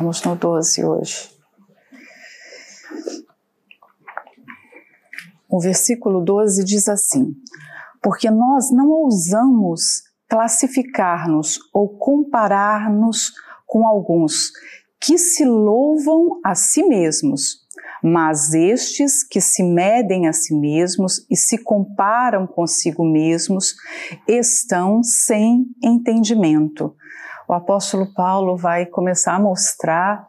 Vamos no 12 hoje. O versículo 12 diz assim: Porque nós não ousamos classificar-nos ou comparar-nos com alguns que se louvam a si mesmos, mas estes que se medem a si mesmos e se comparam consigo mesmos estão sem entendimento. O apóstolo Paulo vai começar a mostrar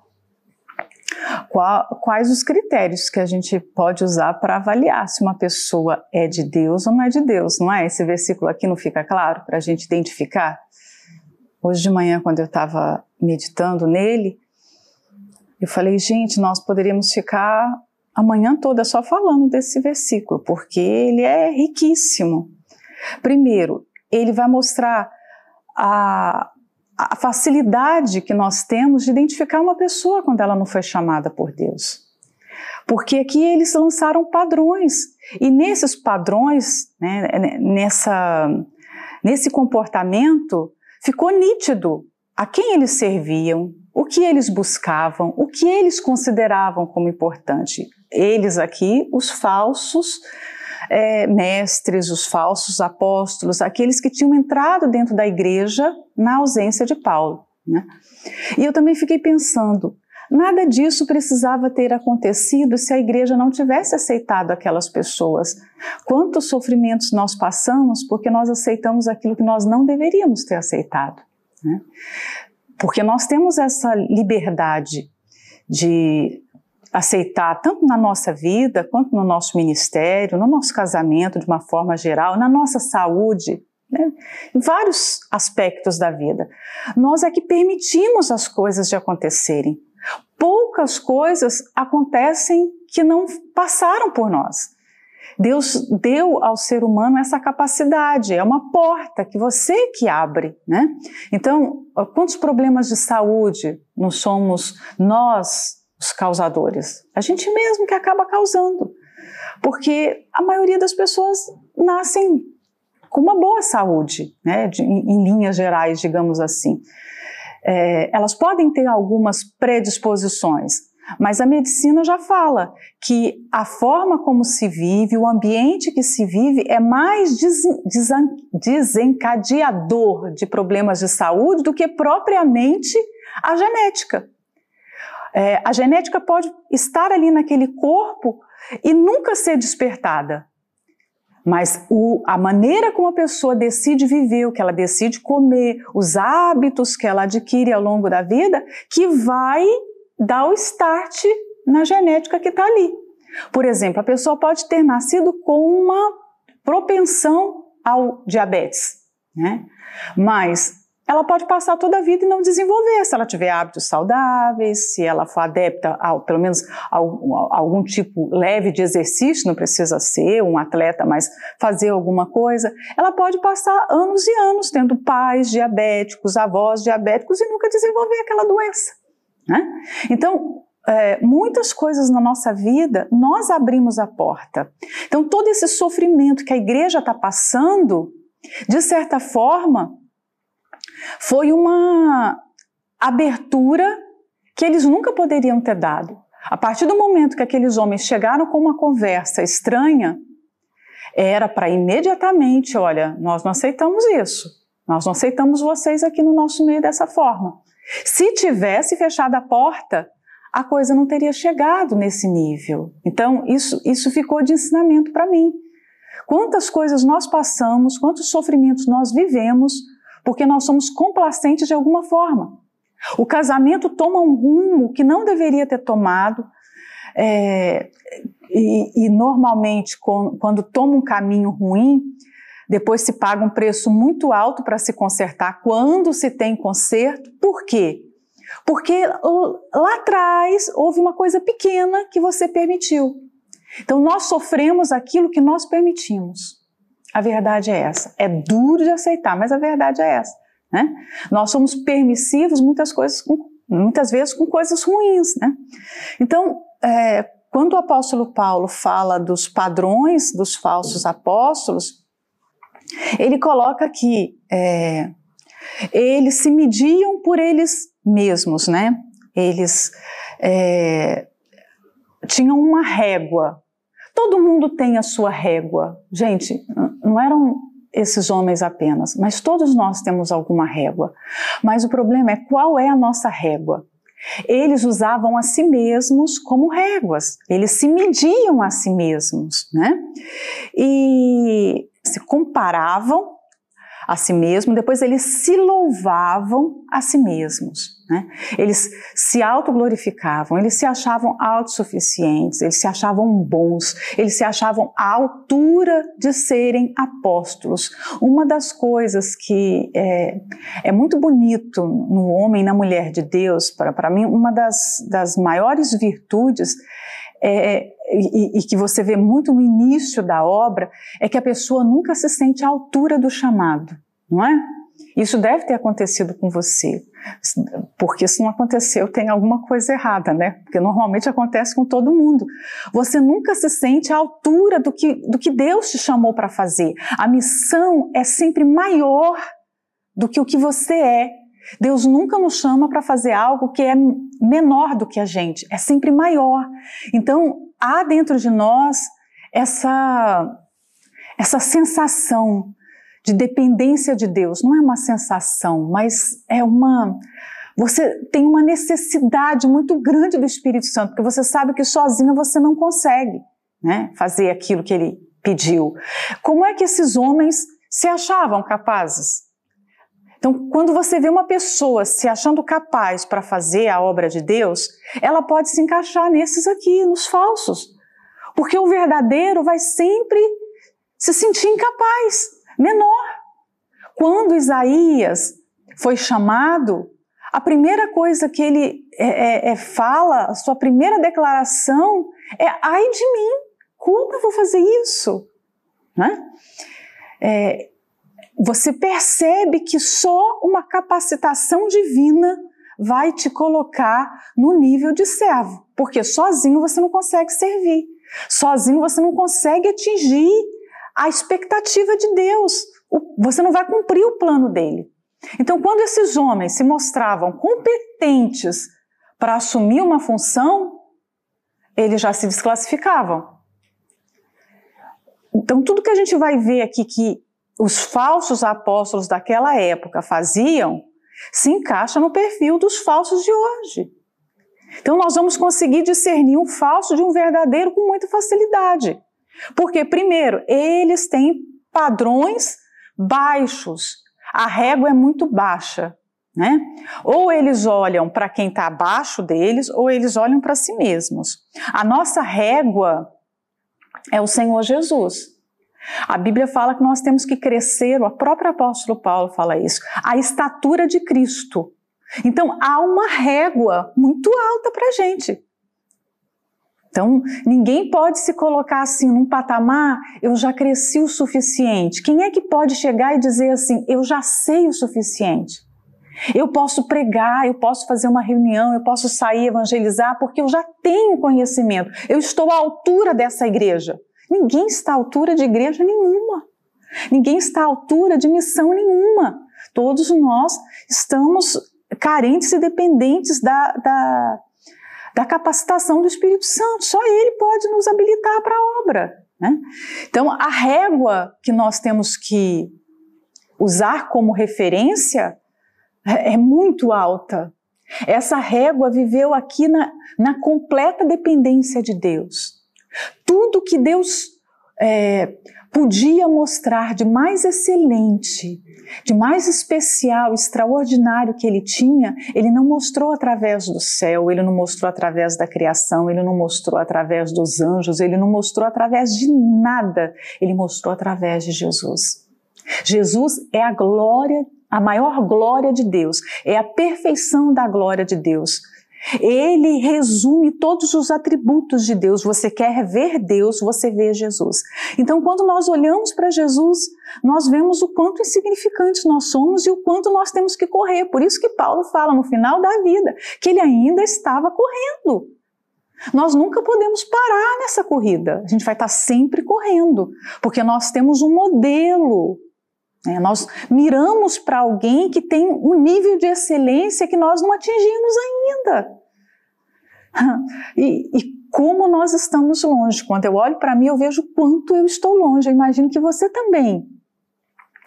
quais os critérios que a gente pode usar para avaliar se uma pessoa é de Deus ou não é de Deus, não é? Esse versículo aqui não fica claro para a gente identificar? Hoje de manhã, quando eu estava meditando nele, eu falei, gente, nós poderíamos ficar a manhã toda só falando desse versículo, porque ele é riquíssimo. Primeiro, ele vai mostrar a, a facilidade que nós temos de identificar uma pessoa quando ela não foi chamada por Deus. Porque aqui eles lançaram padrões, e nesses padrões, né, nessa, nesse comportamento, ficou nítido a quem eles serviam, o que eles buscavam, o que eles consideravam como importante. Eles aqui, os falsos é, mestres, os falsos apóstolos, aqueles que tinham entrado dentro da igreja na ausência de Paulo. Né? E eu também fiquei pensando, nada disso precisava ter acontecido se a igreja não tivesse aceitado aquelas pessoas. Quantos sofrimentos nós passamos porque nós aceitamos aquilo que nós não deveríamos ter aceitado. Né? Porque nós temos essa liberdade de aceitar, tanto na nossa vida, quanto no nosso ministério, no nosso casamento, de uma forma geral, na nossa saúde, né? em vários aspectos da vida. Nós é que permitimos as coisas de acontecerem. Poucas coisas acontecem que não passaram por nós. Deus deu ao ser humano essa capacidade, é uma porta que você que abre, né? Então, quantos problemas de saúde não somos nós os causadores? A gente mesmo que acaba causando. Porque a maioria das pessoas nascem com uma boa saúde, né? De, em, linhas gerais, digamos assim. É, elas podem ter algumas predisposições, mas a medicina já fala que a forma como se vive, o ambiente que se vive é mais desencadeador de problemas de saúde do que propriamente a genética. É, a genética pode estar ali naquele corpo e nunca ser despertada. Mas o, a maneira como a pessoa decide viver, o que ela decide comer, os hábitos que ela adquire ao longo da vida, que vai dá o start na genética que está ali. Por exemplo, a pessoa pode ter nascido com uma propensão ao diabetes, né? Mas ela pode passar toda a vida e não desenvolver, se ela tiver hábitos saudáveis, se ela for adepta a, pelo menos, a, a algum tipo leve de exercício, não precisa ser um atleta, mas fazer alguma coisa, ela pode passar anos e anos tendo pais diabéticos, avós diabéticos e nunca desenvolver aquela doença. Né? Então, é, muitas coisas na nossa vida, nós abrimos a porta. Então, todo esse sofrimento que a igreja está passando, de certa forma, foi uma abertura que eles nunca poderiam ter dado. A partir do momento que aqueles homens chegaram com uma conversa estranha, era para imediatamente, olha, nós não aceitamos isso. Nós não aceitamos vocês aqui no nosso meio dessa forma. Se tivesse fechado a porta, a coisa não teria chegado nesse nível. Então, isso, isso ficou de ensinamento para mim. Quantas coisas nós passamos, quantos sofrimentos nós vivemos, porque nós somos complacentes de alguma forma. O casamento toma um rumo que não deveria ter tomado, é, e, e, normalmente, quando, quando toma um caminho ruim, depois se paga um preço muito alto para se consertar quando se tem conserto. Por quê? Porque lá atrás houve uma coisa pequena que você permitiu. Então nós sofremos aquilo que nós permitimos. A verdade é essa. É duro de aceitar, mas a verdade é essa. Né? Nós somos permissivos muitas coisas, muitas vezes com coisas ruins. Né? Então, é, quando o apóstolo Paulo fala dos padrões dos falsos apóstolos, ele coloca que é, eles se mediam por eles mesmos, né? eles é, tinham uma régua. Todo mundo tem a sua régua. Gente, não eram esses homens apenas, mas todos nós temos alguma régua. Mas o problema é qual é a nossa régua. Eles usavam a si mesmos como réguas, eles se mediam a si mesmos, né? E se comparavam a si mesmo, depois eles se louvavam a si mesmos. Né? Eles se autoglorificavam, eles se achavam autossuficientes, eles se achavam bons, eles se achavam à altura de serem apóstolos. Uma das coisas que é, é muito bonito no homem e na mulher de Deus, para mim, uma das, das maiores virtudes é, e, e, que você vê muito no início da obra, é que a pessoa nunca se sente à altura do chamado, não é? Isso deve ter acontecido com você, porque se não aconteceu, tem alguma coisa errada, né? Porque normalmente acontece com todo mundo. Você nunca se sente à altura do que, do que Deus te chamou para fazer. A missão é sempre maior do que o que você é. Deus nunca nos chama para fazer algo que é menor do que a gente, é sempre maior. Então, há dentro de nós essa, essa sensação de dependência de Deus. Não é uma sensação, mas é uma. Você tem uma necessidade muito grande do Espírito Santo, porque você sabe que sozinha você não consegue né, fazer aquilo que ele pediu. Como é que esses homens se achavam capazes? Então, quando você vê uma pessoa se achando capaz para fazer a obra de Deus, ela pode se encaixar nesses aqui, nos falsos. Porque o verdadeiro vai sempre se sentir incapaz, menor. Quando Isaías foi chamado, a primeira coisa que ele é, é, é, fala, a sua primeira declaração é: ai de mim, como eu vou fazer isso? Né? Você percebe que só uma capacitação divina vai te colocar no nível de servo, porque sozinho você não consegue servir, sozinho você não consegue atingir a expectativa de Deus, você não vai cumprir o plano dele. Então, quando esses homens se mostravam competentes para assumir uma função, eles já se desclassificavam. Então, tudo que a gente vai ver aqui que os falsos apóstolos daquela época faziam se encaixa no perfil dos falsos de hoje. Então nós vamos conseguir discernir um falso de um verdadeiro com muita facilidade. Porque, primeiro, eles têm padrões baixos, a régua é muito baixa. Né? Ou eles olham para quem está abaixo deles, ou eles olham para si mesmos. A nossa régua é o Senhor Jesus. A Bíblia fala que nós temos que crescer, o próprio apóstolo Paulo fala isso, a estatura de Cristo. Então há uma régua muito alta para a gente. Então, ninguém pode se colocar assim num patamar, eu já cresci o suficiente. Quem é que pode chegar e dizer assim, eu já sei o suficiente? Eu posso pregar, eu posso fazer uma reunião, eu posso sair evangelizar, porque eu já tenho conhecimento. Eu estou à altura dessa igreja. Ninguém está à altura de igreja nenhuma. Ninguém está à altura de missão nenhuma. Todos nós estamos carentes e dependentes da, da, da capacitação do Espírito Santo. Só Ele pode nos habilitar para a obra. Né? Então, a régua que nós temos que usar como referência é, é muito alta. Essa régua viveu aqui na, na completa dependência de Deus. Tudo que Deus é, podia mostrar de mais excelente, de mais especial, extraordinário que ele tinha, ele não mostrou através do céu, ele não mostrou através da criação, ele não mostrou através dos anjos, ele não mostrou através de nada, ele mostrou através de Jesus. Jesus é a glória, a maior glória de Deus, é a perfeição da glória de Deus. Ele resume todos os atributos de Deus. Você quer ver Deus, você vê Jesus. Então, quando nós olhamos para Jesus, nós vemos o quanto insignificantes nós somos e o quanto nós temos que correr. Por isso que Paulo fala no final da vida que ele ainda estava correndo. Nós nunca podemos parar nessa corrida. A gente vai estar sempre correndo, porque nós temos um modelo é, nós miramos para alguém que tem um nível de excelência que nós não atingimos ainda. E, e como nós estamos longe. Quando eu olho para mim, eu vejo quanto eu estou longe. Eu imagino que você também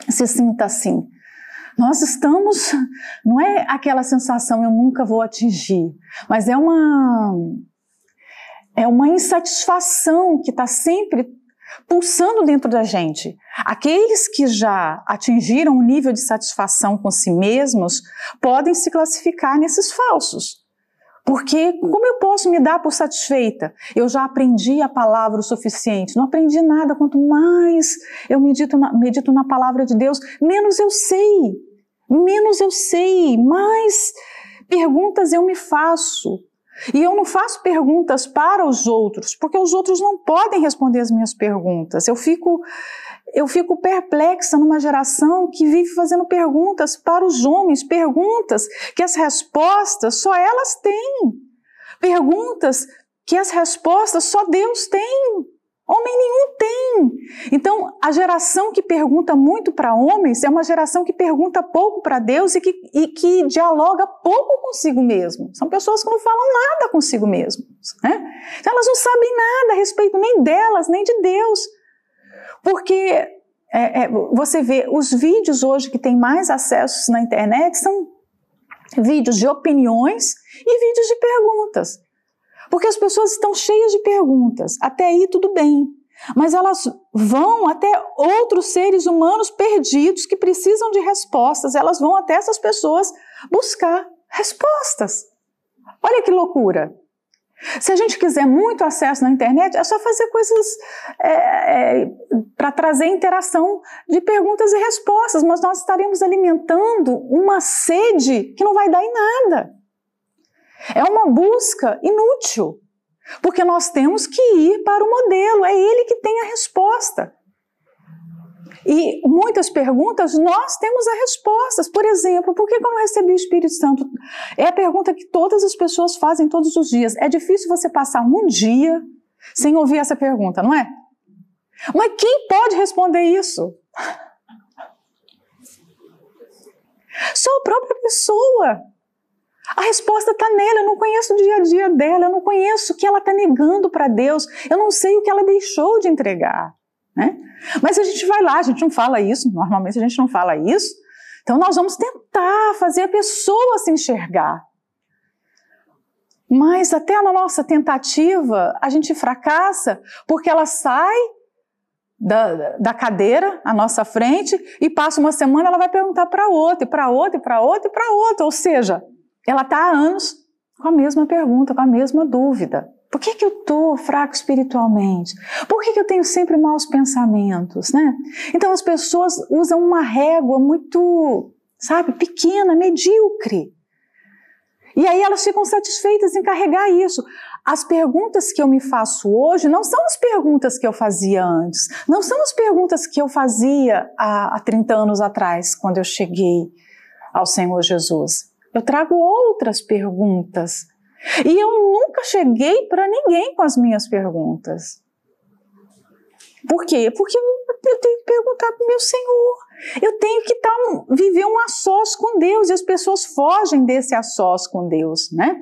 se sinta assim. Nós estamos, não é aquela sensação eu nunca vou atingir, mas é uma é uma insatisfação que está sempre pulsando dentro da gente. Aqueles que já atingiram um nível de satisfação com si mesmos podem se classificar nesses falsos. Porque como eu posso me dar por satisfeita? Eu já aprendi a palavra o suficiente, não aprendi nada. Quanto mais eu medito na, medito na palavra de Deus, menos eu sei, menos eu sei, mais perguntas eu me faço. E eu não faço perguntas para os outros, porque os outros não podem responder as minhas perguntas. Eu fico eu fico perplexa numa geração que vive fazendo perguntas para os homens, perguntas que as respostas só elas têm. Perguntas que as respostas só Deus tem. Homem nenhum tem. Então, a geração que pergunta muito para homens é uma geração que pergunta pouco para Deus e que, e que dialoga pouco consigo mesmo. São pessoas que não falam nada consigo mesmo. Né? Então, elas não sabem nada a respeito nem delas, nem de Deus. Porque é, é, você vê os vídeos hoje que têm mais acessos na internet são vídeos de opiniões e vídeos de perguntas. Porque as pessoas estão cheias de perguntas. Até aí tudo bem. Mas elas vão até outros seres humanos perdidos que precisam de respostas. Elas vão até essas pessoas buscar respostas. Olha que loucura. Se a gente quiser muito acesso na internet, é só fazer coisas é, é, para trazer interação de perguntas e respostas, mas nós estaremos alimentando uma sede que não vai dar em nada. É uma busca inútil, porque nós temos que ir para o modelo, é ele que tem a resposta. E muitas perguntas nós temos as respostas. Por exemplo, por que eu não recebi o Espírito Santo? É a pergunta que todas as pessoas fazem todos os dias. É difícil você passar um dia sem ouvir essa pergunta, não é? Mas quem pode responder isso? Só a própria pessoa. A resposta está nela, eu não conheço o dia a dia dela, eu não conheço o que ela está negando para Deus, eu não sei o que ela deixou de entregar. Né? Mas a gente vai lá, a gente não fala isso, normalmente a gente não fala isso, então nós vamos tentar fazer a pessoa se enxergar. Mas até na nossa tentativa, a gente fracassa, porque ela sai da, da cadeira à nossa frente e passa uma semana, ela vai perguntar para outra, e para outra, e para outra, e para outra. Ou seja, ela está há anos com a mesma pergunta, com a mesma dúvida. Por que, que eu estou fraco espiritualmente? Por que, que eu tenho sempre maus pensamentos, né? Então as pessoas usam uma régua muito, sabe, pequena, medíocre. E aí elas ficam satisfeitas em carregar isso. As perguntas que eu me faço hoje não são as perguntas que eu fazia antes, não são as perguntas que eu fazia há, há 30 anos atrás, quando eu cheguei ao Senhor Jesus. Eu trago outras perguntas e eu nunca cheguei para ninguém com as minhas perguntas. Por quê? Porque eu tenho que perguntar para o meu Senhor. Eu tenho que tá viver um a sós com Deus e as pessoas fogem desse a sós com Deus, né?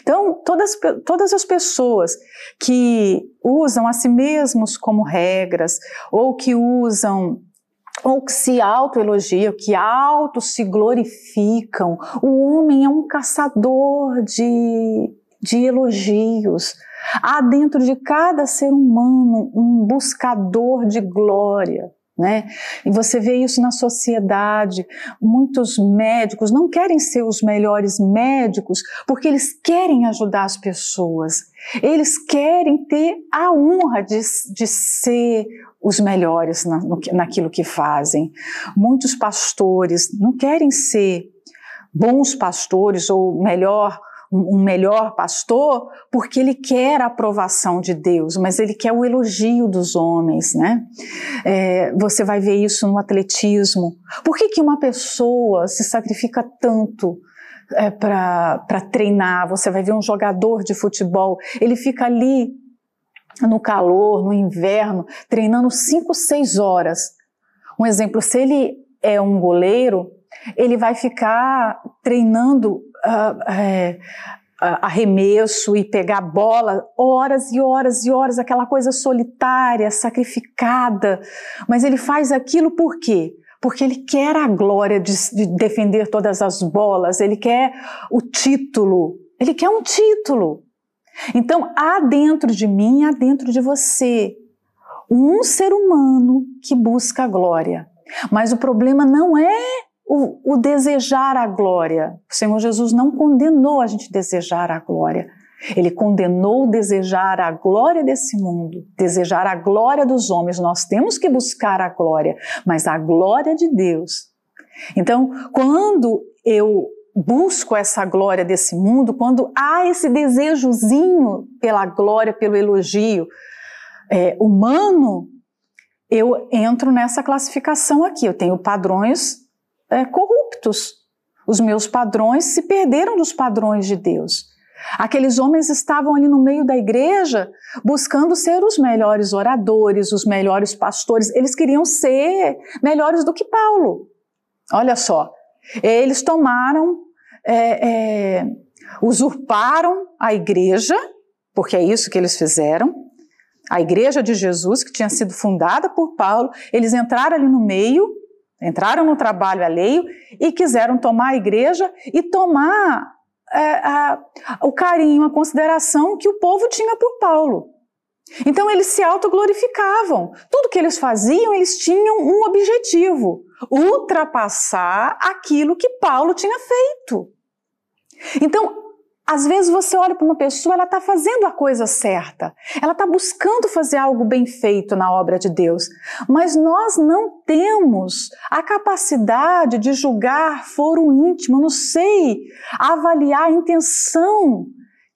Então, todas, todas as pessoas que usam a si mesmos como regras ou que usam ou que se autoelogiam, que auto se glorificam. O homem é um caçador de, de elogios. Há dentro de cada ser humano um buscador de glória. Né? E você vê isso na sociedade. Muitos médicos não querem ser os melhores médicos porque eles querem ajudar as pessoas. Eles querem ter a honra de, de ser os melhores na, no, naquilo que fazem. Muitos pastores não querem ser bons pastores ou melhor um melhor pastor porque ele quer a aprovação de Deus, mas ele quer o elogio dos homens, né? É, você vai ver isso no atletismo. Por que, que uma pessoa se sacrifica tanto é, para treinar? Você vai ver um jogador de futebol, ele fica ali no calor, no inverno, treinando 5, 6 horas. Um exemplo, se ele é um goleiro, ele vai ficar treinando uh, é, arremesso e pegar bola, horas e horas e horas, aquela coisa solitária, sacrificada. Mas ele faz aquilo por quê? Porque ele quer a glória de, de defender todas as bolas, ele quer o título, ele quer um título. Então, há dentro de mim, há dentro de você, um ser humano que busca a glória. Mas o problema não é o, o, desejar a glória. O Senhor Jesus não condenou a gente desejar a glória. Ele condenou desejar a glória desse mundo, desejar a glória dos homens. Nós temos que buscar a glória, mas a glória de Deus. Então, quando eu busco essa glória desse mundo, quando há esse desejozinho pela glória, pelo elogio é, humano, eu entro nessa classificação aqui. Eu tenho padrões é, corruptos. Os meus padrões se perderam dos padrões de Deus. Aqueles homens estavam ali no meio da igreja buscando ser os melhores oradores, os melhores pastores. Eles queriam ser melhores do que Paulo. Olha só, eles tomaram, é, é, usurparam a igreja, porque é isso que eles fizeram. A igreja de Jesus, que tinha sido fundada por Paulo, eles entraram ali no meio entraram no trabalho alheio e quiseram tomar a igreja e tomar é, a, o carinho, a consideração que o povo tinha por Paulo. Então eles se autoglorificavam. Tudo que eles faziam, eles tinham um objetivo: ultrapassar aquilo que Paulo tinha feito. Então, às vezes você olha para uma pessoa, ela está fazendo a coisa certa, ela está buscando fazer algo bem feito na obra de Deus, mas nós não temos a capacidade de julgar foro íntimo, não sei avaliar a intenção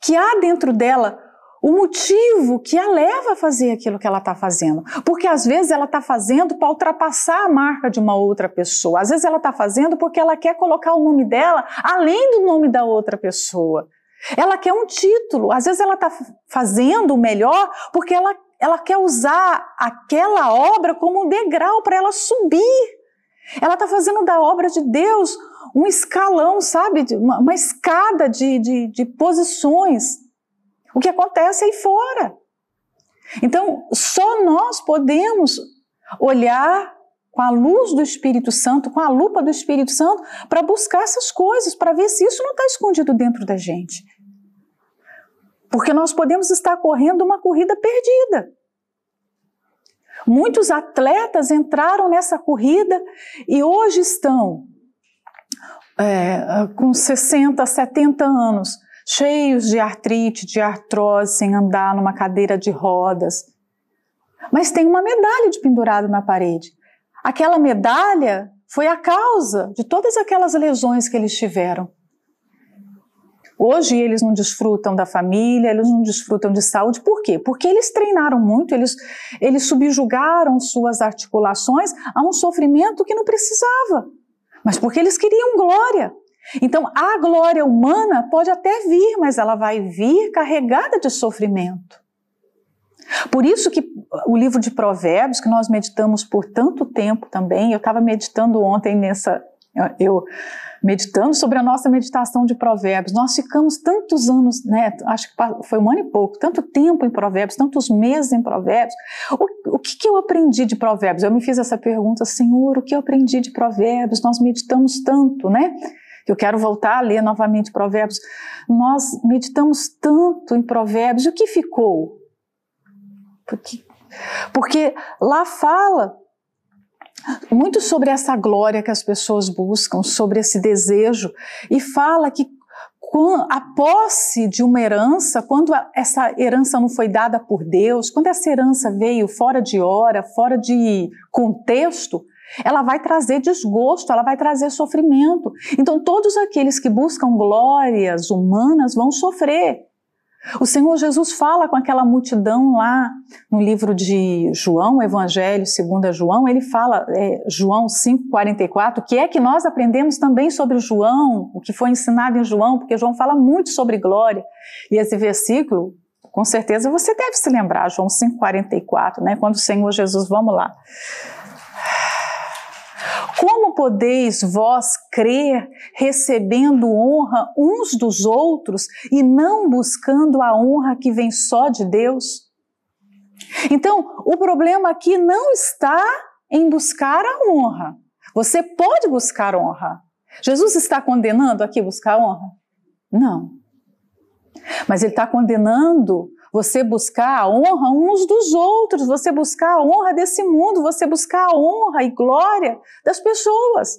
que há dentro dela, o motivo que a leva a fazer aquilo que ela está fazendo. Porque às vezes ela está fazendo para ultrapassar a marca de uma outra pessoa, às vezes ela está fazendo porque ela quer colocar o nome dela além do nome da outra pessoa. Ela quer um título. Às vezes ela está fazendo o melhor porque ela, ela quer usar aquela obra como um degrau para ela subir. Ela está fazendo da obra de Deus um escalão, sabe? Uma, uma escada de, de, de posições. O que acontece aí fora. Então, só nós podemos olhar com a luz do Espírito Santo, com a lupa do Espírito Santo, para buscar essas coisas, para ver se isso não está escondido dentro da gente. Porque nós podemos estar correndo uma corrida perdida. Muitos atletas entraram nessa corrida e hoje estão é, com 60, 70 anos, cheios de artrite, de artrose, sem andar numa cadeira de rodas. Mas tem uma medalha de pendurado na parede. Aquela medalha foi a causa de todas aquelas lesões que eles tiveram. Hoje eles não desfrutam da família, eles não desfrutam de saúde. Por quê? Porque eles treinaram muito, eles, eles subjugaram suas articulações a um sofrimento que não precisava. Mas porque eles queriam glória. Então a glória humana pode até vir, mas ela vai vir carregada de sofrimento. Por isso que o livro de Provérbios, que nós meditamos por tanto tempo também, eu estava meditando ontem nessa, eu meditando sobre a nossa meditação de Provérbios. Nós ficamos tantos anos, né? Acho que foi um ano e pouco, tanto tempo em Provérbios, tantos meses em Provérbios. O, o que, que eu aprendi de Provérbios? Eu me fiz essa pergunta, Senhor, o que eu aprendi de Provérbios? Nós meditamos tanto, né? Eu quero voltar a ler novamente Provérbios. Nós meditamos tanto em Provérbios. E o que ficou? Porque, porque lá fala muito sobre essa glória que as pessoas buscam, sobre esse desejo, e fala que a posse de uma herança, quando essa herança não foi dada por Deus, quando essa herança veio fora de hora, fora de contexto, ela vai trazer desgosto, ela vai trazer sofrimento. Então, todos aqueles que buscam glórias humanas vão sofrer. O Senhor Jesus fala com aquela multidão lá no livro de João, Evangelho segundo João, ele fala, é, João 5,44, que é que nós aprendemos também sobre João, o que foi ensinado em João, porque João fala muito sobre glória. E esse versículo, com certeza você deve se lembrar, João 5,44, né? Quando o Senhor Jesus, vamos lá. Como podeis vós crer recebendo honra uns dos outros e não buscando a honra que vem só de Deus? Então, o problema aqui não está em buscar a honra. Você pode buscar honra. Jesus está condenando aqui buscar honra? Não. Mas ele está condenando você buscar a honra uns dos outros, você buscar a honra desse mundo, você buscar a honra e glória das pessoas.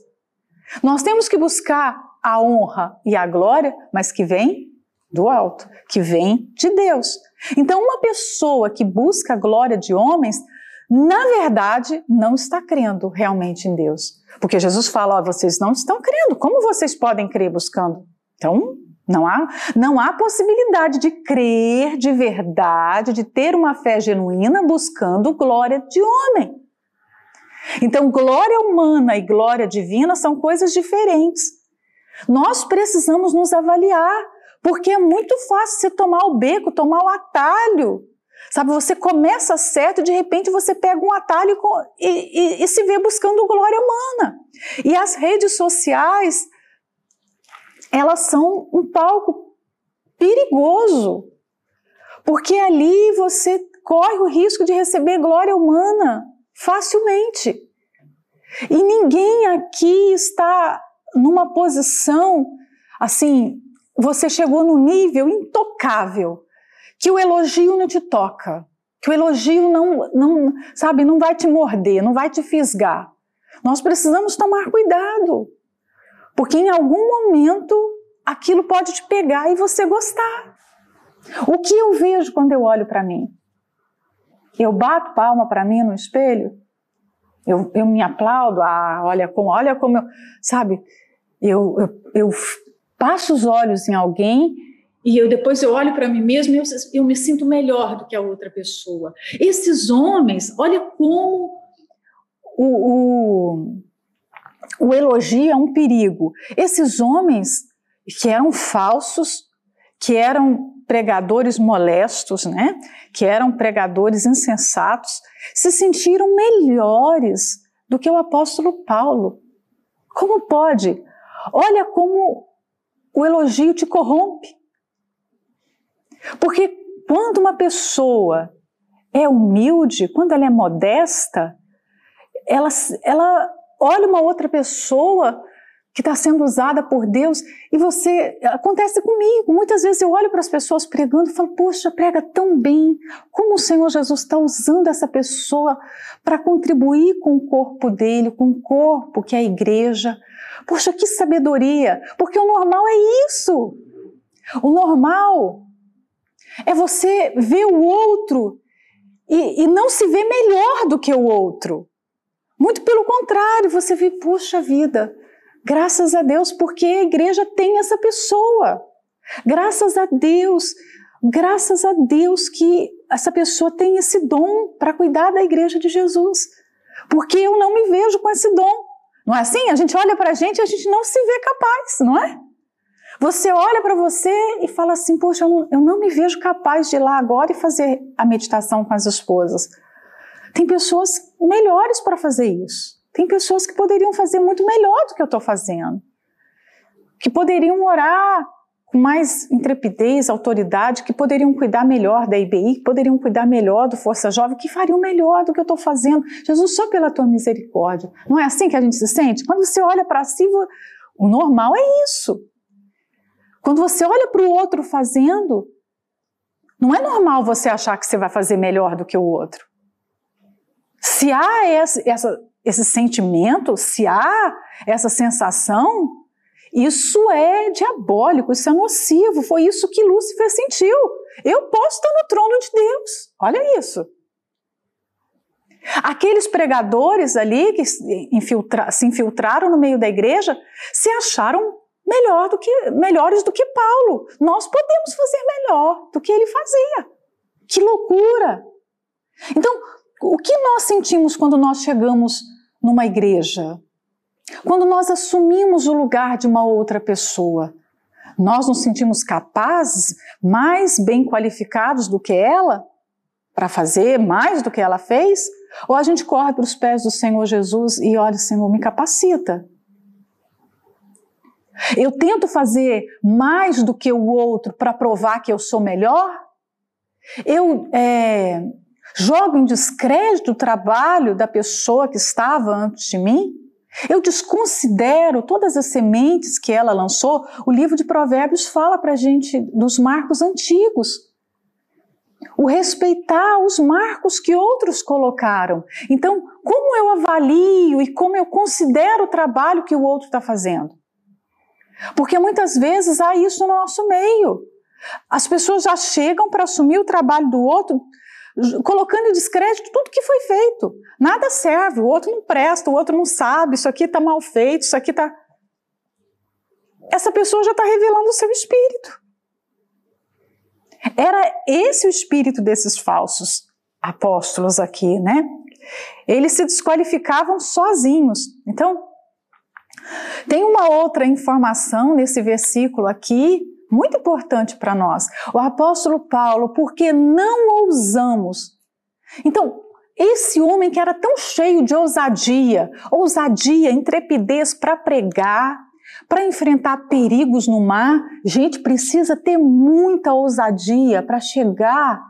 Nós temos que buscar a honra e a glória, mas que vem do alto, que vem de Deus. Então, uma pessoa que busca a glória de homens, na verdade, não está crendo realmente em Deus. Porque Jesus fala: ó, vocês não estão crendo, como vocês podem crer buscando? Então, não há, não há possibilidade de crer de verdade, de ter uma fé genuína buscando glória de homem. Então, glória humana e glória divina são coisas diferentes. Nós precisamos nos avaliar, porque é muito fácil você tomar o beco, tomar o atalho. Sabe, você começa certo e de repente você pega um atalho e, e, e se vê buscando glória humana. E as redes sociais elas são um palco perigoso, porque ali você corre o risco de receber glória humana facilmente. E ninguém aqui está numa posição assim, você chegou no nível intocável, que o elogio não te toca, que o elogio não, não, sabe, não vai te morder, não vai te fisgar. Nós precisamos tomar cuidado. Porque em algum momento aquilo pode te pegar e você gostar. O que eu vejo quando eu olho para mim? Eu bato palma para mim no espelho? Eu, eu me aplaudo? Ah, olha como, olha como eu. Sabe? Eu, eu, eu passo os olhos em alguém e eu depois eu olho para mim mesmo e eu, eu me sinto melhor do que a outra pessoa. Esses homens, olha como o, o o elogio é um perigo. Esses homens que eram falsos, que eram pregadores molestos, né? Que eram pregadores insensatos, se sentiram melhores do que o apóstolo Paulo. Como pode? Olha como o elogio te corrompe. Porque quando uma pessoa é humilde, quando ela é modesta, ela, ela olha uma outra pessoa que está sendo usada por Deus e você acontece comigo. Muitas vezes eu olho para as pessoas pregando e falo: Poxa, prega tão bem. Como o Senhor Jesus está usando essa pessoa para contribuir com o corpo dele, com o corpo que é a igreja. Poxa, que sabedoria! Porque o normal é isso. O normal é você ver o outro e, e não se ver melhor do que o outro. Muito pelo contrário, você vê, puxa vida, graças a Deus, porque a igreja tem essa pessoa. Graças a Deus, graças a Deus que essa pessoa tem esse dom para cuidar da igreja de Jesus. Porque eu não me vejo com esse dom. Não é assim? A gente olha para a gente e a gente não se vê capaz, não é? Você olha para você e fala assim: Poxa, eu não, eu não me vejo capaz de ir lá agora e fazer a meditação com as esposas. Tem pessoas melhores para fazer isso. Tem pessoas que poderiam fazer muito melhor do que eu estou fazendo. Que poderiam orar com mais intrepidez, autoridade, que poderiam cuidar melhor da IBI, que poderiam cuidar melhor do Força Jovem, que fariam melhor do que eu estou fazendo. Jesus, só pela tua misericórdia. Não é assim que a gente se sente? Quando você olha para si, o normal é isso. Quando você olha para o outro fazendo, não é normal você achar que você vai fazer melhor do que o outro. Se há esse, essa, esse sentimento, se há essa sensação, isso é diabólico, isso é nocivo. Foi isso que Lúcifer sentiu. Eu posso estar no trono de Deus. Olha isso. Aqueles pregadores ali que infiltra, se infiltraram no meio da igreja se acharam melhor do que, melhores do que Paulo. Nós podemos fazer melhor do que ele fazia. Que loucura! Então, o que nós sentimos quando nós chegamos numa igreja? Quando nós assumimos o lugar de uma outra pessoa? Nós nos sentimos capazes, mais bem qualificados do que ela, para fazer mais do que ela fez? Ou a gente corre para os pés do Senhor Jesus e olha, Senhor, me capacita. Eu tento fazer mais do que o outro para provar que eu sou melhor? Eu é, jogo em descrédito o trabalho da pessoa que estava antes de mim? Eu desconsidero todas as sementes que ela lançou. O livro de Provérbios fala para a gente dos marcos antigos. O respeitar os marcos que outros colocaram. Então, como eu avalio e como eu considero o trabalho que o outro está fazendo? Porque muitas vezes há isso no nosso meio. As pessoas já chegam para assumir o trabalho do outro colocando em descrédito tudo que foi feito. Nada serve, o outro não presta, o outro não sabe, isso aqui está mal feito, isso aqui está. Essa pessoa já está revelando o seu espírito. Era esse o espírito desses falsos apóstolos aqui, né? Eles se desqualificavam sozinhos. Então, tem uma outra informação nesse versículo aqui muito importante para nós. O apóstolo Paulo, porque não ousamos. Então, esse homem que era tão cheio de ousadia, ousadia, intrepidez para pregar, para enfrentar perigos no mar, gente precisa ter muita ousadia para chegar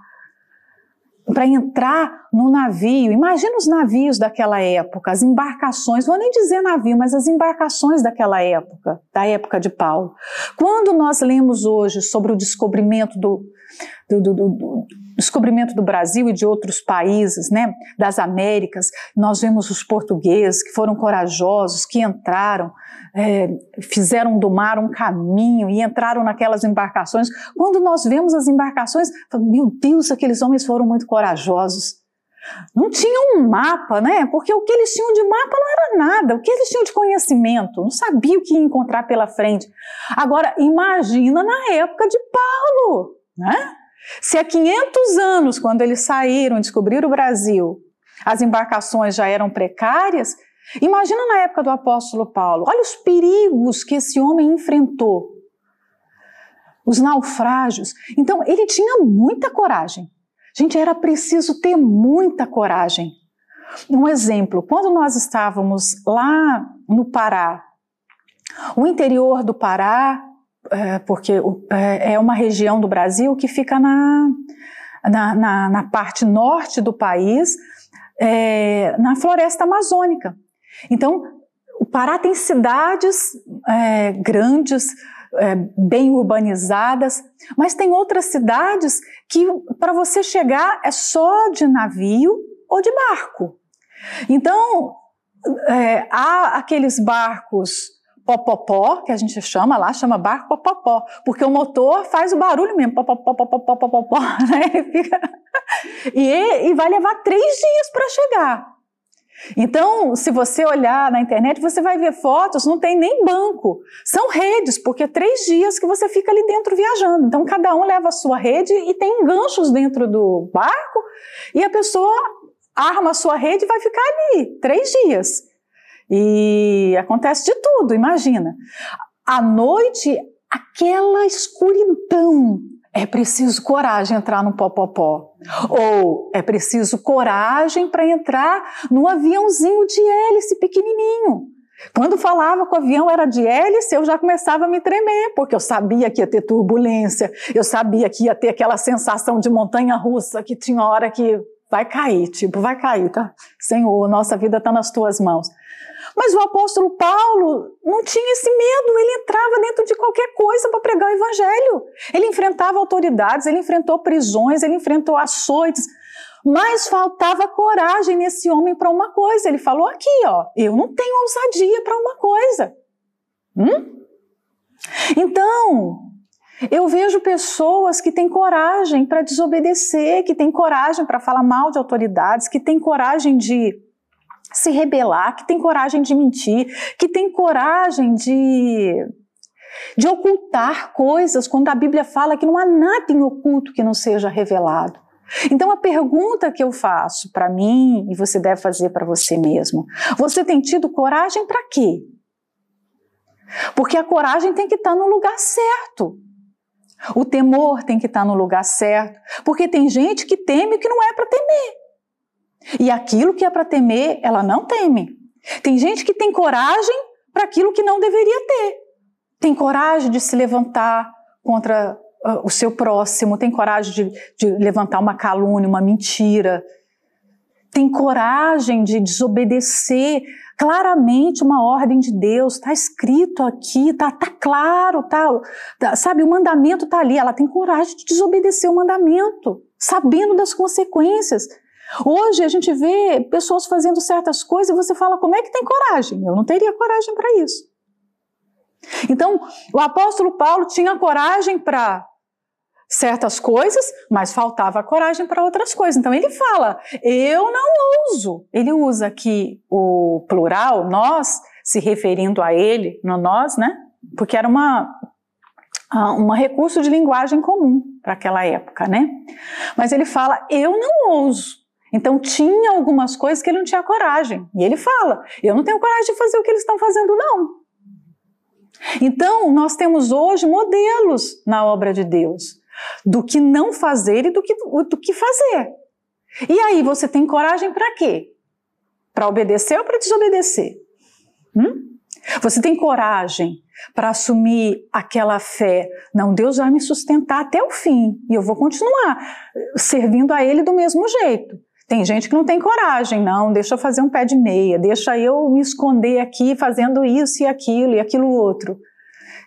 para entrar no navio. Imagina os navios daquela época, as embarcações, vou nem dizer navio, mas as embarcações daquela época, da época de Paulo. Quando nós lemos hoje sobre o descobrimento do, do, do, do descobrimento do Brasil e de outros países, né, das Américas, nós vemos os portugueses que foram corajosos, que entraram, é, fizeram do mar um caminho e entraram naquelas embarcações. Quando nós vemos as embarcações, meu Deus, aqueles homens foram muito corajosos. Não tinham um mapa, né? Porque o que eles tinham de mapa não era nada. O que eles tinham de conhecimento? Não sabia o que ia encontrar pela frente. Agora, imagina na época de Paulo, né? Se há 500 anos, quando eles saíram, descobriram o Brasil, as embarcações já eram precárias, imagina na época do apóstolo Paulo. Olha os perigos que esse homem enfrentou. Os naufrágios. Então, ele tinha muita coragem. Gente, era preciso ter muita coragem. Um exemplo, quando nós estávamos lá no Pará, o interior do Pará é, porque é, é uma região do Brasil que fica na, na, na, na parte norte do país, é, na floresta amazônica. Então, o Pará tem cidades é, grandes, é, bem urbanizadas, mas tem outras cidades que para você chegar é só de navio ou de barco. Então, é, há aqueles barcos popopó, que a gente chama lá, chama barco popopó, porque o motor faz o barulho mesmo, popopó, popopó, popopó, né? Fica... E, e vai levar três dias para chegar. Então, se você olhar na internet, você vai ver fotos, não tem nem banco. São redes, porque é três dias que você fica ali dentro viajando. Então, cada um leva a sua rede e tem ganchos dentro do barco, e a pessoa arma a sua rede e vai ficar ali três dias. E acontece de tudo, imagina. À noite, aquela escuridão. É preciso coragem entrar no popopó. Ou é preciso coragem para entrar num aviãozinho de hélice pequenininho. Quando falava que o avião era de hélice, eu já começava a me tremer, porque eu sabia que ia ter turbulência, eu sabia que ia ter aquela sensação de montanha russa, que tinha hora que vai cair, tipo, vai cair, tá? Senhor, nossa vida está nas tuas mãos. Mas o apóstolo Paulo não tinha esse medo, ele entrava dentro de qualquer coisa para pregar o evangelho. Ele enfrentava autoridades, ele enfrentou prisões, ele enfrentou açoites, mas faltava coragem nesse homem para uma coisa. Ele falou aqui, ó, eu não tenho ousadia para uma coisa. Hum? Então, eu vejo pessoas que têm coragem para desobedecer, que têm coragem para falar mal de autoridades, que têm coragem de se rebelar, que tem coragem de mentir, que tem coragem de, de ocultar coisas, quando a Bíblia fala que não há nada em oculto que não seja revelado. Então a pergunta que eu faço para mim e você deve fazer para você mesmo: você tem tido coragem para quê? Porque a coragem tem que estar tá no lugar certo. O temor tem que estar tá no lugar certo, porque tem gente que teme o que não é para temer. E aquilo que é para temer, ela não teme. Tem gente que tem coragem para aquilo que não deveria ter. Tem coragem de se levantar contra uh, o seu próximo, tem coragem de, de levantar uma calúnia, uma mentira, tem coragem de desobedecer claramente uma ordem de Deus, está escrito aqui, está tá claro, tá, tá, sabe, o mandamento está ali, ela tem coragem de desobedecer o mandamento, sabendo das consequências. Hoje a gente vê pessoas fazendo certas coisas e você fala, como é que tem coragem? Eu não teria coragem para isso. Então, o apóstolo Paulo tinha coragem para certas coisas, mas faltava coragem para outras coisas. Então ele fala: eu não uso. Ele usa aqui o plural, nós, se referindo a ele, no nós, né? Porque era uma um recurso de linguagem comum para aquela época, né? Mas ele fala: eu não uso. Então tinha algumas coisas que ele não tinha coragem. E ele fala: eu não tenho coragem de fazer o que eles estão fazendo, não. Então, nós temos hoje modelos na obra de Deus do que não fazer e do que, do que fazer. E aí, você tem coragem para quê? Para obedecer ou para desobedecer? Hum? Você tem coragem para assumir aquela fé? Não, Deus vai me sustentar até o fim e eu vou continuar servindo a Ele do mesmo jeito. Tem gente que não tem coragem, não, deixa eu fazer um pé de meia, deixa eu me esconder aqui fazendo isso e aquilo e aquilo outro.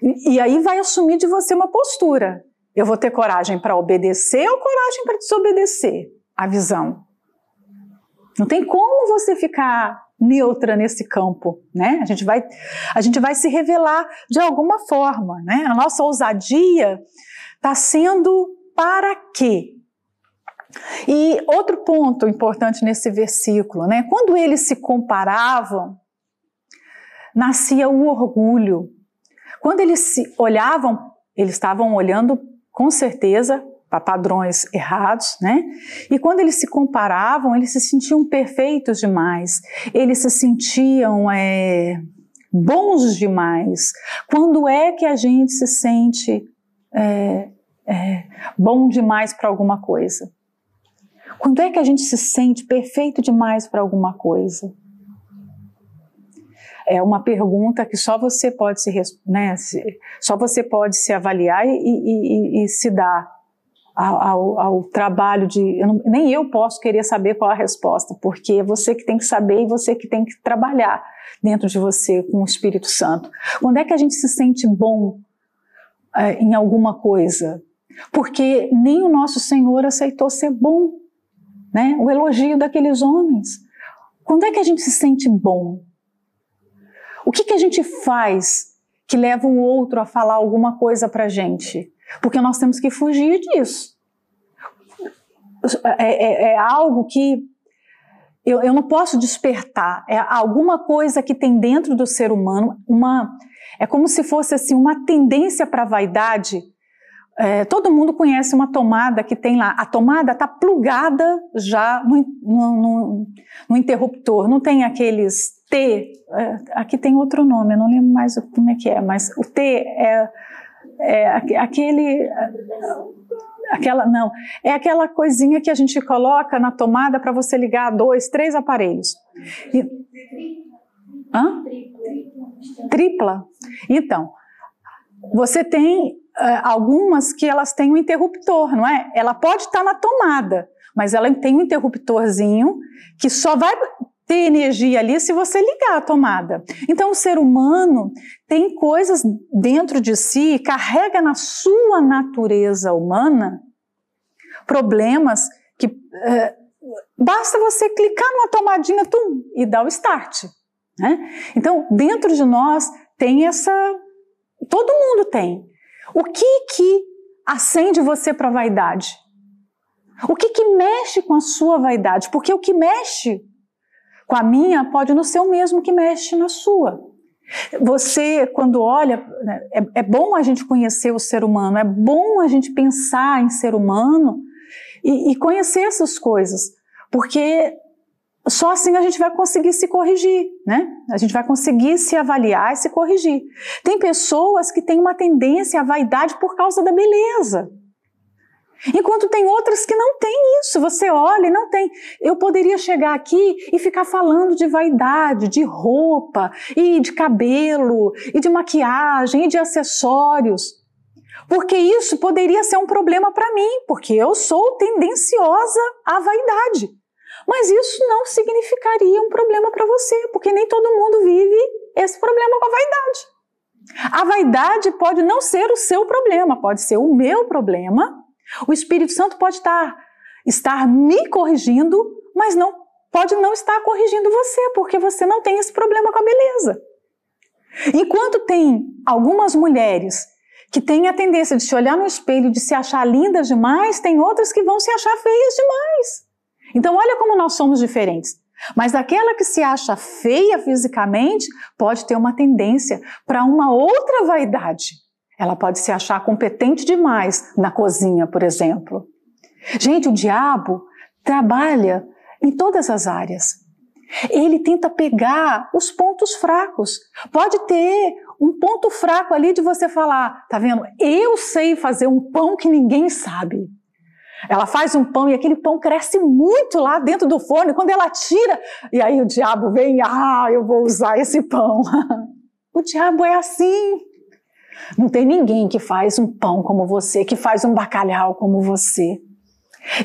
E, e aí vai assumir de você uma postura. Eu vou ter coragem para obedecer ou coragem para desobedecer a visão? Não tem como você ficar neutra nesse campo, né? A gente vai, a gente vai se revelar de alguma forma, né? A nossa ousadia está sendo para quê? E outro ponto importante nesse versículo, né? Quando eles se comparavam, nascia o orgulho. Quando eles se olhavam, eles estavam olhando com certeza, para padrões errados, né? E quando eles se comparavam, eles se sentiam perfeitos demais, eles se sentiam é, bons demais. Quando é que a gente se sente é, é, bom demais para alguma coisa? Quando é que a gente se sente perfeito demais para alguma coisa? é uma pergunta que só você pode se, né, só você pode se avaliar e, e, e, e se dar ao, ao, trabalho de. Eu não, nem eu posso querer saber qual a resposta, porque é você que tem que saber e você que tem que trabalhar dentro de você com o Espírito Santo. Quando é que a gente se sente bom é, em alguma coisa? Porque nem o nosso Senhor aceitou ser bom, né? O elogio daqueles homens. Quando é que a gente se sente bom? O que, que a gente faz que leva o outro a falar alguma coisa para gente? Porque nós temos que fugir disso. É, é, é algo que eu, eu, não posso despertar. É alguma coisa que tem dentro do ser humano uma. É como se fosse assim uma tendência para vaidade. É, todo mundo conhece uma tomada que tem lá. A tomada está plugada já no, no, no, no interruptor. Não tem aqueles T, é, aqui tem outro nome, eu não lembro mais como é que é, mas o T é, é aquele. Aquela, não, é aquela coisinha que a gente coloca na tomada para você ligar dois, três aparelhos. E, hã? Tripla. Então, você tem algumas que elas têm um interruptor, não é? Ela pode estar na tomada, mas ela tem um interruptorzinho que só vai ter energia ali se você ligar a tomada. Então, o ser humano tem coisas dentro de si, carrega na sua natureza humana problemas que é, basta você clicar numa tomadinha tum, e dar o start. Né? Então, dentro de nós tem essa. Todo mundo tem. O que que acende você para a vaidade? O que que mexe com a sua vaidade? Porque o que mexe com a minha pode não ser o mesmo que mexe na sua. Você, quando olha, né, é, é, bom a gente conhecer o ser humano, é bom a gente pensar em ser humano e, e conhecer essas coisas, porque só assim a gente vai conseguir se corrigir, né? A gente vai conseguir se avaliar e se corrigir. Tem pessoas que têm uma tendência à vaidade por causa da beleza. Enquanto tem outras que não tem isso, você olha e não tem. Eu poderia chegar aqui e ficar falando de vaidade, de roupa, e de cabelo, e de maquiagem, e de acessórios. Porque isso poderia ser um problema para mim, porque eu sou tendenciosa à vaidade. Mas isso não significaria um problema para você, porque nem todo mundo vive esse problema com a vaidade. A vaidade pode não ser o seu problema, pode ser o meu problema. O Espírito Santo pode estar, estar me corrigindo, mas não pode não estar corrigindo você, porque você não tem esse problema com a beleza. Enquanto tem algumas mulheres que têm a tendência de se olhar no espelho, de se achar lindas demais, tem outras que vão se achar feias demais. Então, olha como nós somos diferentes. Mas aquela que se acha feia fisicamente pode ter uma tendência para uma outra vaidade. Ela pode se achar competente demais na cozinha, por exemplo. Gente, o diabo trabalha em todas as áreas. Ele tenta pegar os pontos fracos. Pode ter um ponto fraco ali de você falar, tá vendo? Eu sei fazer um pão que ninguém sabe. Ela faz um pão e aquele pão cresce muito lá dentro do forno. Quando ela tira, e aí o diabo vem, ah, eu vou usar esse pão. o diabo é assim. Não tem ninguém que faz um pão como você, que faz um bacalhau como você.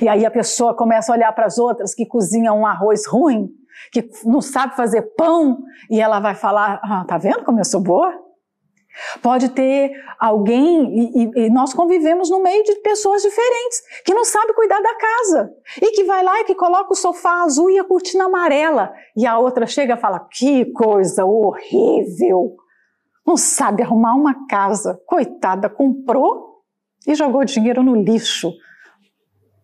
E aí a pessoa começa a olhar para as outras que cozinham um arroz ruim, que não sabe fazer pão, e ela vai falar: ah, tá vendo como eu sou boa? Pode ter alguém, e, e, nós convivemos no meio de pessoas diferentes, que não sabe cuidar da casa, e que vai lá e que coloca o sofá azul e a cortina amarela, e a outra chega e fala: que coisa horrível! Não sabe arrumar uma casa. Coitada, comprou e jogou dinheiro no lixo,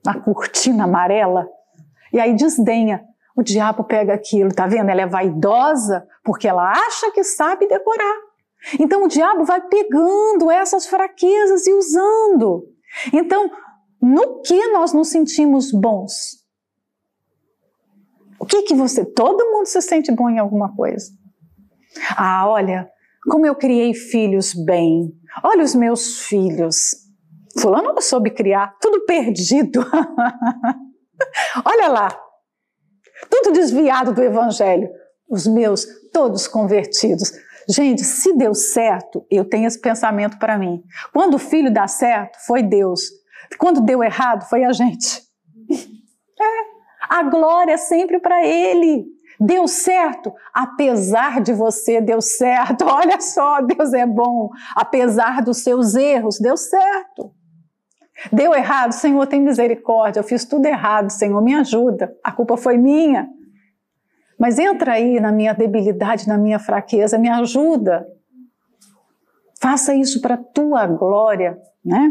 na cortina amarela, e aí desdenha. O diabo pega aquilo, tá vendo? Ela é vaidosa porque ela acha que sabe decorar. Então o diabo vai pegando essas fraquezas e usando. Então, no que nós nos sentimos bons? O que que você, todo mundo se sente bom em alguma coisa? Ah, olha, como eu criei filhos bem. Olha os meus filhos. Fulano não soube criar, tudo perdido. olha lá, tudo desviado do evangelho. Os meus todos convertidos. Gente, se deu certo, eu tenho esse pensamento para mim. Quando o filho dá certo, foi Deus. Quando deu errado, foi a gente. É. A glória é sempre para Ele. Deu certo, apesar de você, deu certo. Olha só, Deus é bom. Apesar dos seus erros, deu certo. Deu errado, Senhor, tem misericórdia. Eu fiz tudo errado, Senhor, me ajuda. A culpa foi minha. Mas entra aí na minha debilidade, na minha fraqueza, me ajuda. Faça isso para a tua glória, né?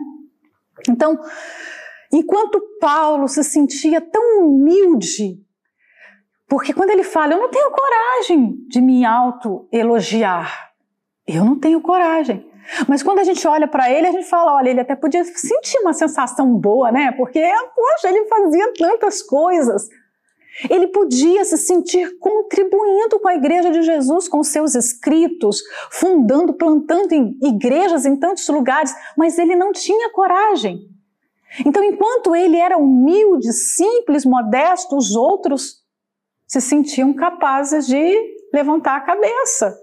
Então, enquanto Paulo se sentia tão humilde, porque quando ele fala, eu não tenho coragem de me auto-elogiar, eu não tenho coragem. Mas quando a gente olha para ele, a gente fala, olha, ele até podia sentir uma sensação boa, né? Porque, poxa, ele fazia tantas coisas. Ele podia se sentir contribuindo com a igreja de Jesus, com seus escritos, fundando, plantando igrejas em tantos lugares, mas ele não tinha coragem. Então, enquanto ele era humilde, simples, modesto, os outros se sentiam capazes de levantar a cabeça.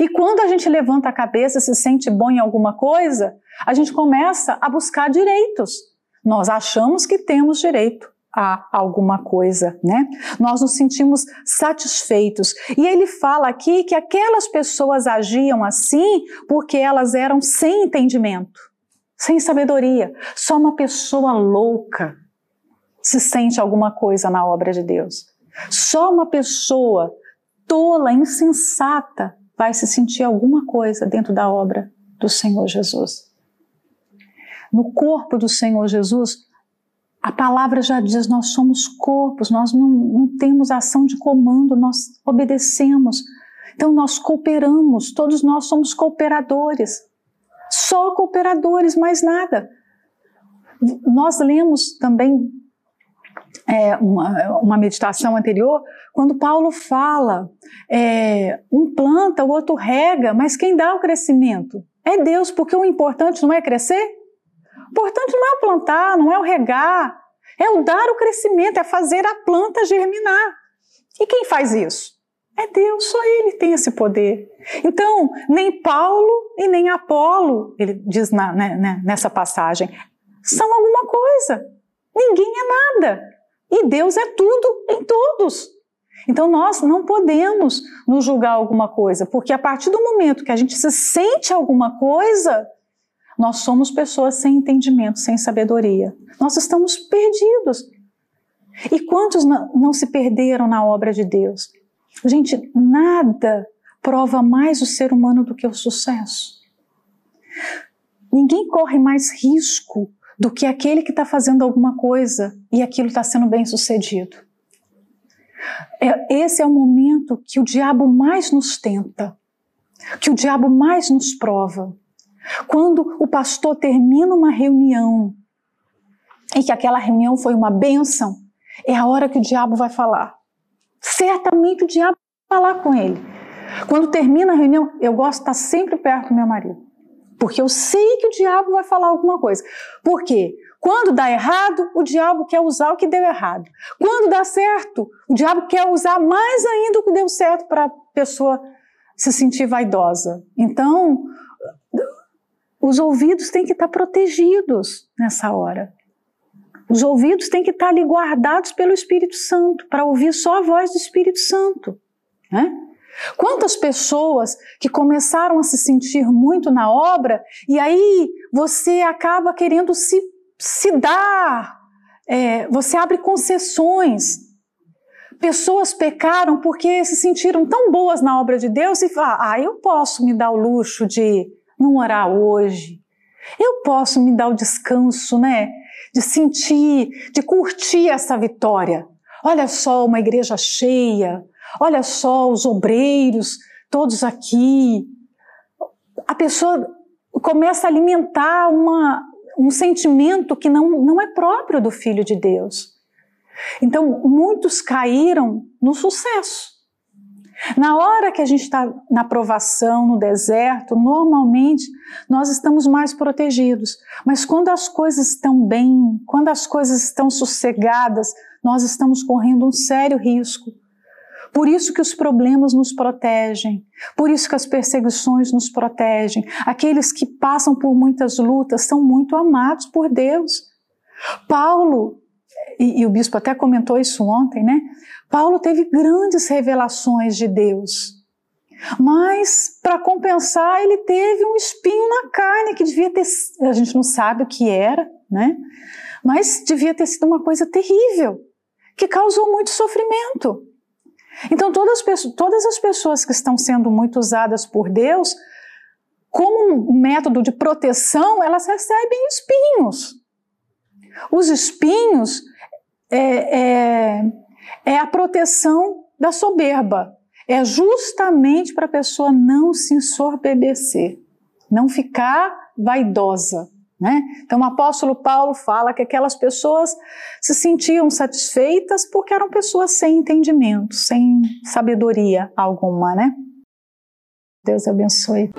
E quando a gente levanta a cabeça, se sente bom em alguma coisa, a gente começa a buscar direitos. Nós achamos que temos direito a alguma coisa, né? Nós nos sentimos satisfeitos. E ele fala aqui que aquelas pessoas agiam assim porque elas eram sem entendimento, sem sabedoria. Só uma pessoa louca se sente alguma coisa na obra de Deus. Só uma pessoa tola, insensata, vai se sentir alguma coisa dentro da obra do Senhor Jesus. No corpo do Senhor Jesus, a palavra já diz: nós somos corpos, nós não, não temos ação de comando, nós obedecemos. Então nós cooperamos, todos nós somos cooperadores. Só cooperadores, mais nada. Nós lemos também é, uma, uma, meditação anterior, quando Paulo fala: é, um planta, o outro rega, mas quem dá o crescimento? É Deus, porque o importante não é crescer? Importante não é o plantar, não é o regar, é o dar o crescimento, é fazer a planta germinar. E quem faz isso? É Deus, só Ele tem esse poder. Então, nem Paulo e nem Apolo, ele diz na, né, né, nessa passagem, são alguma coisa. Ninguém é nada. E Deus é tudo em todos. Então nós não podemos nos julgar alguma coisa, porque a partir do momento que a gente se sente alguma coisa, nós somos pessoas sem entendimento, sem sabedoria. Nós estamos perdidos. E quantos não se perderam na obra de Deus? Gente, nada prova mais o ser humano do que o sucesso. Ninguém corre mais risco do que aquele que está fazendo alguma coisa e aquilo está sendo bem sucedido. É, esse é o momento que o diabo mais nos tenta, que o diabo mais nos prova. Quando o pastor termina uma reunião e que aquela reunião foi uma bênção, é a hora que o diabo vai falar. Certamente o diabo vai falar com ele. Quando termina a reunião, eu gosto de estar sempre perto do meu marido. Porque eu sei que o diabo vai falar alguma coisa. Por quê? Quando dá errado, o diabo quer usar o que deu errado. Quando dá certo, o diabo quer usar mais ainda o que deu certo para a pessoa se sentir vaidosa. Então, os ouvidos têm que estar protegidos nessa hora. Os ouvidos têm que estar ali guardados pelo Espírito Santo, para ouvir só a voz do Espírito Santo. Né? Quantas pessoas que começaram a se sentir muito na obra e aí você acaba querendo se, se dar, é, você abre concessões. Pessoas pecaram porque se sentiram tão boas na obra de Deus e falaram: ah, eu posso me dar o luxo de não orar hoje, eu posso me dar o descanso, né? De sentir, de curtir essa vitória. Olha só, uma igreja cheia, olha só os obreiros, todos aqui. A pessoa começa a alimentar uma, um sentimento que não, não é próprio do Filho de Deus. Então, muitos caíram no sucesso. Na hora que a gente está na provação, no deserto, normalmente nós estamos mais protegidos. Mas quando as coisas estão bem, quando as coisas estão sossegadas, nós estamos correndo um sério risco. Por isso que os problemas nos protegem, por isso que as perseguições nos protegem. Aqueles que passam por muitas lutas são muito amados por Deus. Paulo, e, e o bispo até comentou isso ontem, né? Paulo teve grandes revelações de Deus. Mas, para compensar, ele teve um espinho na carne que devia ter. A gente não sabe o que era, né? Mas devia ter sido uma coisa terrível, que causou muito sofrimento. Então, todas, todas as pessoas que estão sendo muito usadas por Deus, como um método de proteção, elas recebem espinhos. Os espinhos é, é, é a proteção da soberba. É justamente para a pessoa não se ensorbebecer, não ficar vaidosa. Né? Então, o apóstolo Paulo fala que aquelas pessoas se sentiam satisfeitas porque eram pessoas sem entendimento, sem sabedoria alguma. Né? Deus abençoe.